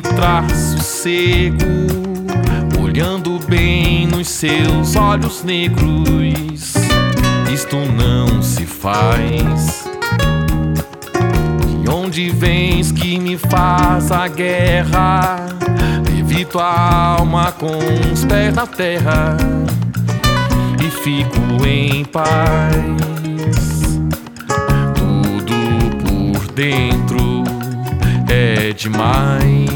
traz sossego, olhando bem nos seus olhos negros. Isto não se faz. De onde vens que me faz a guerra? Levito a alma com os pés na terra e fico em paz. dentro é demais.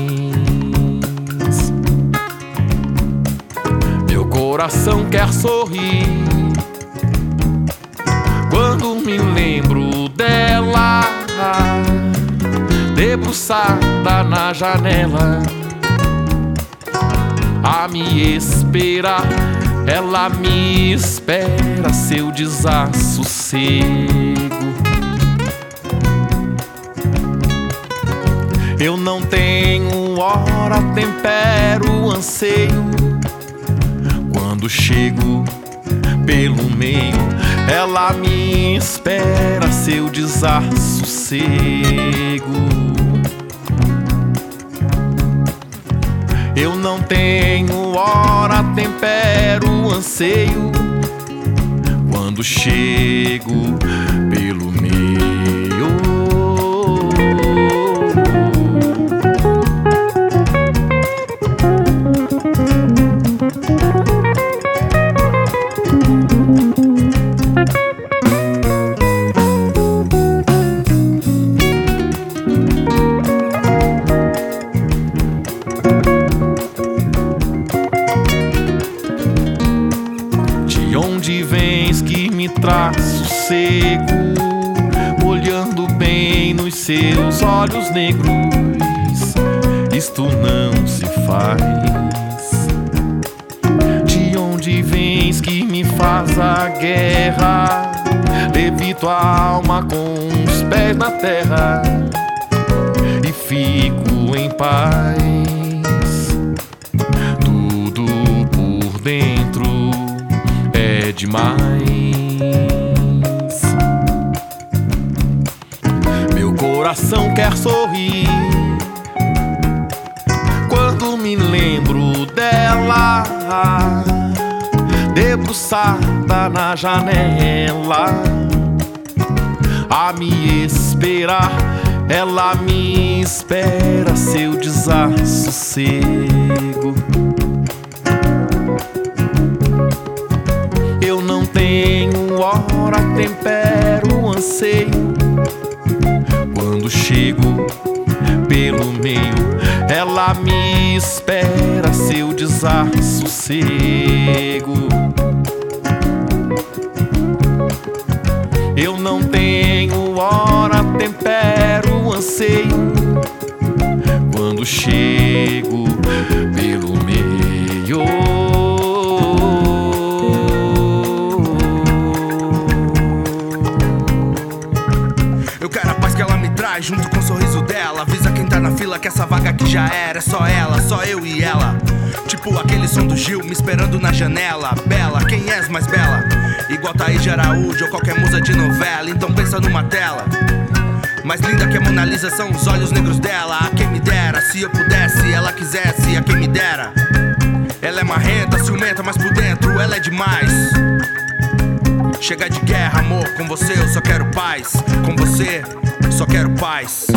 Meu coração quer sorrir quando me lembro dela, debruçada na janela, a me esperar. Ela me espera seu desassossego. Eu não tenho hora, tempero, anseio. Quando chego pelo meio, ela me espera seu desassossego. Eu não tenho hora, tempero, anseio. Quando chego pelo traz sossego, olhando bem nos seus olhos negros. Isto não se faz. De onde vens que me faz a guerra? Levito a alma com os pés na terra e fico em paz. Tudo por dentro é demais. Coração quer sorrir quando me lembro dela, debruçada na janela, a me esperar. Ela me espera seu desassossego. Chego pelo meio, ela me espera seu desassossego. Eu não tenho hora, tempero, anseio. Quando chego junto com o sorriso dela. Avisa quem tá na fila que essa vaga aqui já era. É só ela, só eu e ela. Tipo aquele som do Gil me esperando na janela. Bela, quem és mais bela? Igual Thaís de Araújo ou qualquer musa de novela. Então pensa numa tela. Mais linda que a Mona Lisa são os olhos negros dela. A quem me dera, se eu pudesse, ela quisesse, a quem me dera. Ela é marrenta, ciumenta, mas por dentro ela é demais. Chega de guerra, amor, com você eu só quero paz. Com você só quero paz.